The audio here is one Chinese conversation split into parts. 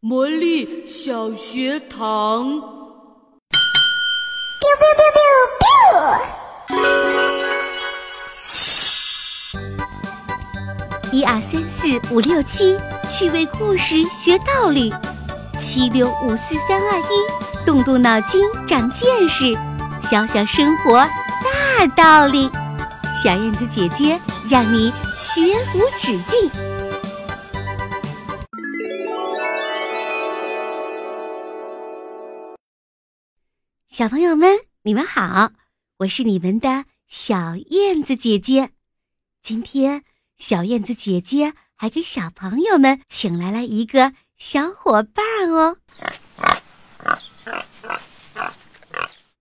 魔力小学堂。一二三四五六七，趣味故事学道理。七六五四三二一，动动脑筋长见识。小小生活大道理，小燕子姐姐让你学无止境。小朋友们，你们好，我是你们的小燕子姐姐。今天，小燕子姐姐还给小朋友们请来了一个小伙伴哦。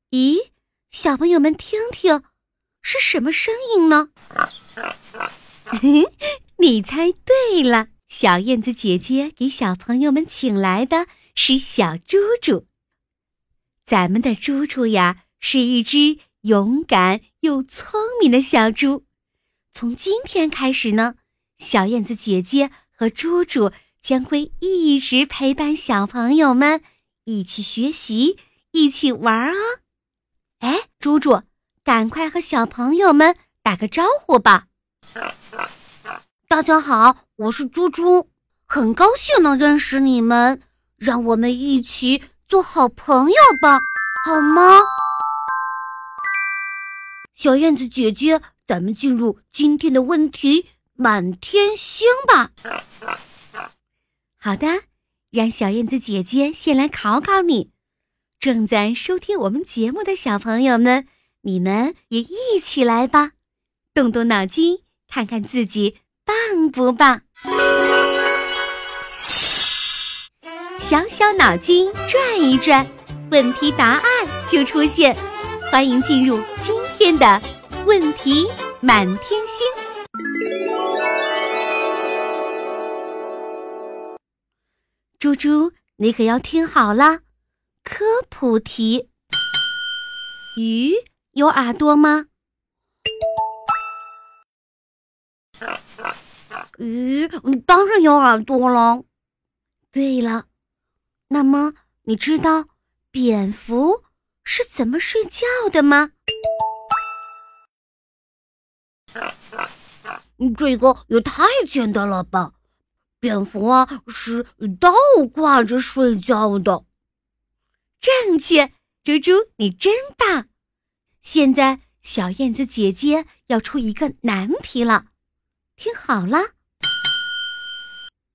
咦，小朋友们听听，是什么声音呢？你猜对了，小燕子姐姐给小朋友们请来的是小猪猪。咱们的猪猪呀，是一只勇敢又聪明的小猪。从今天开始呢，小燕子姐姐和猪猪将会一直陪伴小朋友们，一起学习，一起玩儿哦。哎，猪猪，赶快和小朋友们打个招呼吧！大家好，我是猪猪，很高兴能认识你们，让我们一起。做好朋友吧，好吗？小燕子姐姐，咱们进入今天的问题满天星吧。好的，让小燕子姐姐先来考考你。正在收听我们节目的小朋友们，你们也一起来吧，动动脑筋，看看自己棒不棒。小小脑筋转一转，问题答案就出现。欢迎进入今天的问题满天星。猪猪，你可要听好了，科普题：鱼有耳朵吗？鱼当然有耳朵了。对了。那么，你知道蝙蝠是怎么睡觉的吗？这个也太简单了吧！蝙蝠啊是倒挂着睡觉的。正确，猪猪，你真棒！现在小燕子姐姐要出一个难题了，听好了，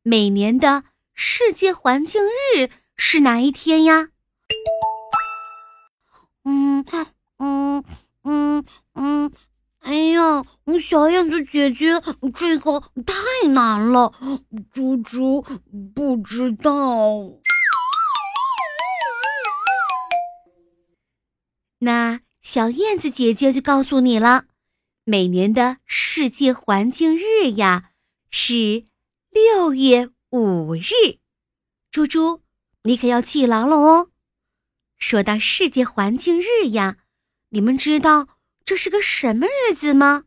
每年的世界环境日。是哪一天呀？嗯嗯嗯嗯，哎呀，小燕子姐姐，这个太难了，猪猪不知道。那小燕子姐姐就告诉你了，每年的世界环境日呀是六月五日，猪猪。你可要记牢了哦！说到世界环境日呀，你们知道这是个什么日子吗？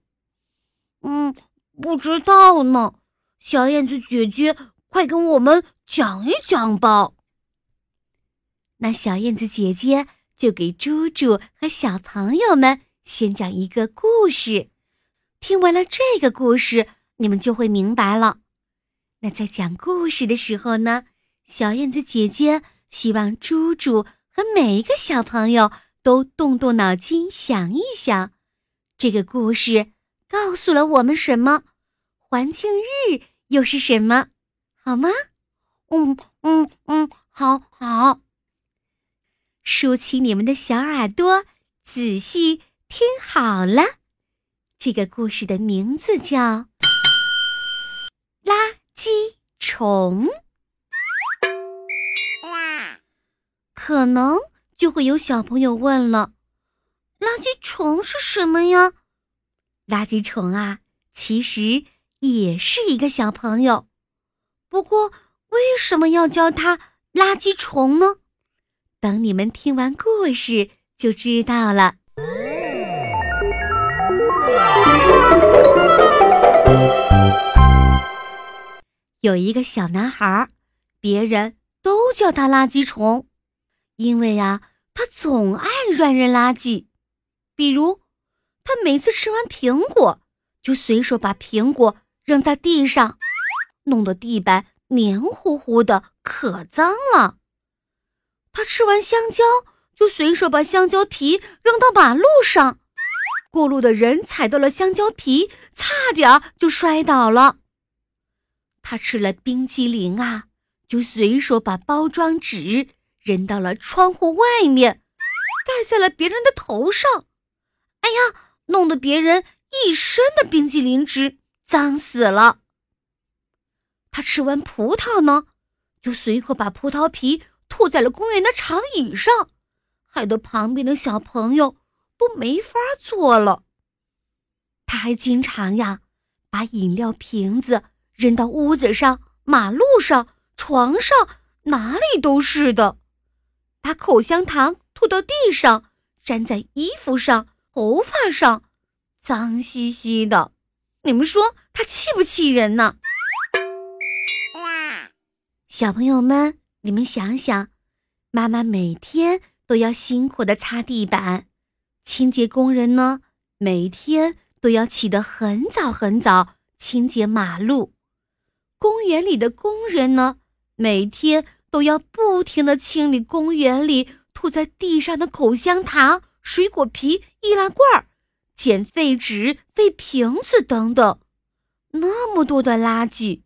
嗯，不知道呢。小燕子姐姐，快跟我们讲一讲吧。那小燕子姐姐就给猪猪和小朋友们先讲一个故事。听完了这个故事，你们就会明白了。那在讲故事的时候呢？小燕子姐姐希望猪猪和每一个小朋友都动动脑筋想一想，这个故事告诉了我们什么？环境日又是什么？好吗？嗯嗯嗯，好好。竖起你们的小耳朵，仔细听好了。这个故事的名字叫《垃圾虫》。可能就会有小朋友问了：“垃圾虫是什么呀？”垃圾虫啊，其实也是一个小朋友。不过，为什么要叫它垃圾虫呢？等你们听完故事就知道了。有一个小男孩，别人都叫他垃圾虫，因为呀，他总爱乱扔垃圾。比如，他每次吃完苹果，就随手把苹果扔在地上，弄得地板黏糊糊的，可脏了。他吃完香蕉，就随手把香蕉皮扔到马路上。过路的人踩到了香蕉皮，差点就摔倒了。他吃了冰激凌啊，就随手把包装纸扔到了窗户外面，盖在了别人的头上。哎呀，弄得别人一身的冰激凌汁，脏死了。他吃完葡萄呢，就随口把葡萄皮吐在了公园的长椅上，害得旁边的小朋友。都没法坐了。他还经常呀，把饮料瓶子扔到屋子上、马路上、床上，哪里都是的。把口香糖吐到地上，粘在衣服上、头发上，脏兮兮的。你们说他气不气人呢？小朋友们，你们想想，妈妈每天都要辛苦的擦地板。清洁工人呢，每天都要起得很早很早清洁马路；公园里的工人呢，每天都要不停的清理公园里吐在地上的口香糖、水果皮、易拉罐、捡废纸、废瓶子等等，那么多的垃圾。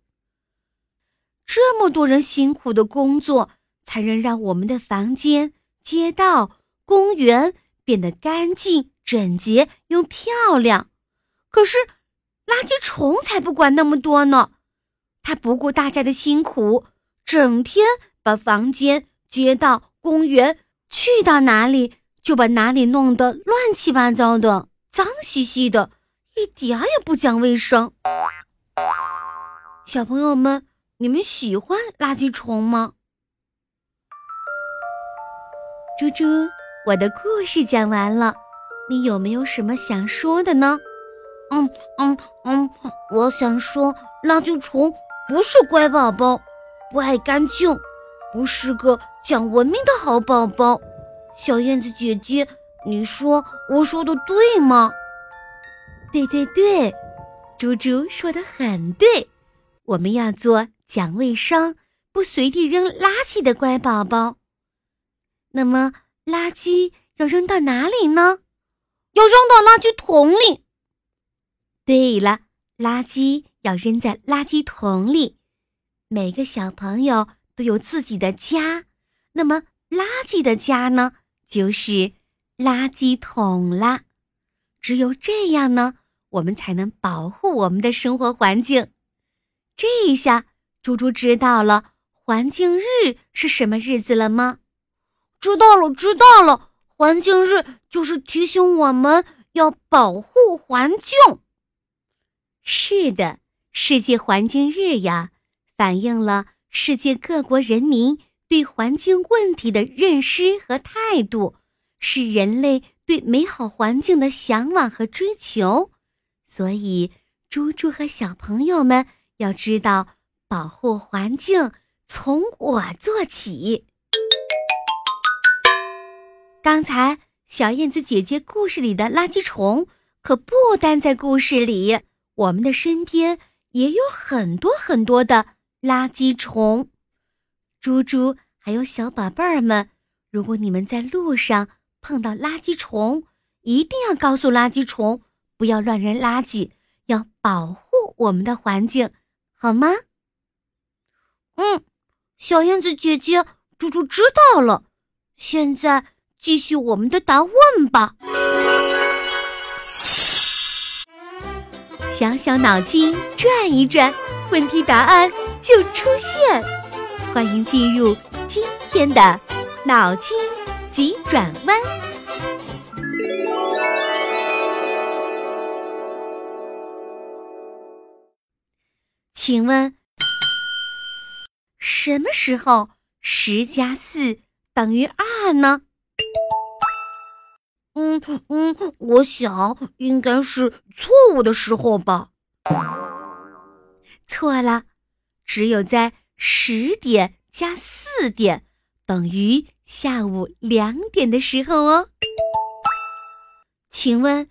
这么多人辛苦的工作，才能让我们的房间、街道、公园。变得干净、整洁又漂亮，可是垃圾虫才不管那么多呢。它不顾大家的辛苦，整天把房间、街道、公园去到哪里就把哪里弄得乱七八糟的、脏兮兮的，一点也不讲卫生。小朋友们，你们喜欢垃圾虫吗？猪猪。我的故事讲完了，你有没有什么想说的呢？嗯嗯嗯，我想说，垃圾虫不是乖宝宝，不爱干净，不是个讲文明的好宝宝。小燕子姐姐，你说我说的对吗？对对对，猪猪说的很对，我们要做讲卫生、不随地扔垃圾的乖宝宝。那么。垃圾要扔到哪里呢？要扔到垃圾桶里。对了，垃圾要扔在垃圾桶里。每个小朋友都有自己的家，那么垃圾的家呢，就是垃圾桶啦。只有这样呢，我们才能保护我们的生活环境。这一下，猪猪知道了环境日是什么日子了吗？知道了，知道了。环境日就是提醒我们要保护环境。是的，世界环境日呀，反映了世界各国人民对环境问题的认识和态度，是人类对美好环境的向往和追求。所以，猪猪和小朋友们要知道，保护环境从我做起。刚才小燕子姐姐故事里的垃圾虫可不单在故事里，我们的身边也有很多很多的垃圾虫。猪猪还有小宝贝儿们，如果你们在路上碰到垃圾虫，一定要告诉垃圾虫不要乱扔垃圾，要保护我们的环境，好吗？嗯，小燕子姐姐，猪猪知道了。现在。继续我们的答问吧。小小脑筋转一转，问题答案就出现。欢迎进入今天的脑筋急转弯。请问，什么时候十加四等于二呢？嗯嗯，我想应该是错误的时候吧。错了，只有在十点加四点等于下午两点的时候哦。请问，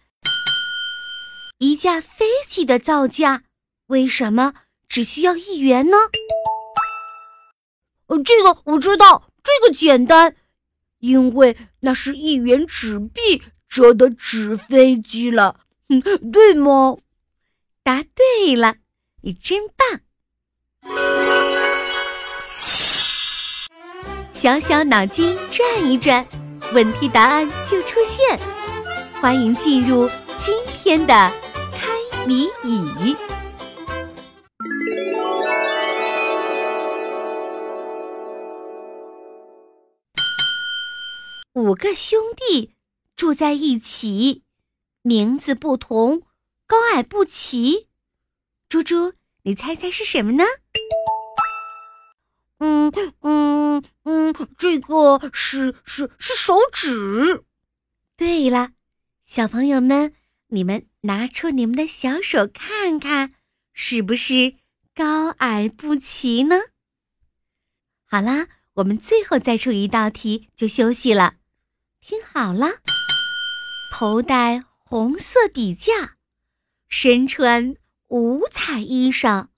一架飞机的造价为什么只需要一元呢？呃，这个我知道，这个简单，因为那是一元纸币折的纸飞机了，嗯，对吗？答对了，你真棒！小小脑筋转一转，问题答案就出现。欢迎进入今天的猜谜语。五个兄弟住在一起，名字不同，高矮不齐。猪猪，你猜猜是什么呢？嗯嗯嗯，这个是是是手指。对了。小朋友们，你们拿出你们的小手看看，是不是高矮不齐呢？好啦，我们最后再出一道题就休息了。听好了，头戴红色笔架，身穿五彩衣裳，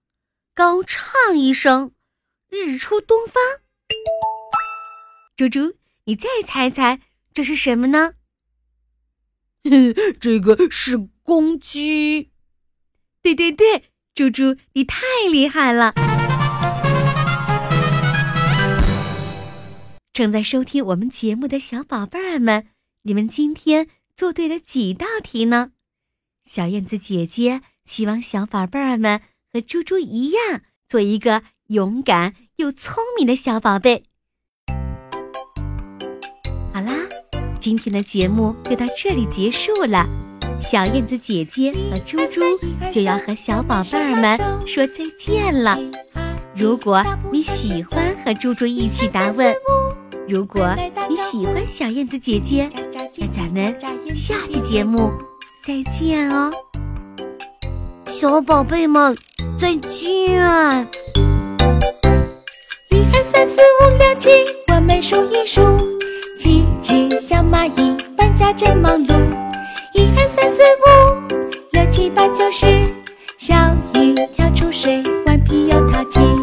高唱一声“日出东方”。猪猪，你再猜猜这是什么呢？这个是公鸡，对对对，猪猪你太厉害了！正在收听我们节目的小宝贝儿们，你们今天做对了几道题呢？小燕子姐姐希望小宝贝儿们和猪猪一样，做一个勇敢又聪明的小宝贝。好啦今天的节目就到这里结束了，小燕子姐姐和猪猪就要和小宝贝儿们说再见了。如果你喜欢和猪猪一起答问，如果你喜欢小燕子姐姐，那咱们下期节目再见哦，小宝贝们再见。一二三四五六七，我们数一数。七只小蚂蚁搬家真忙碌，一二三四五六七八九十，小鱼跳出水，顽皮又淘气。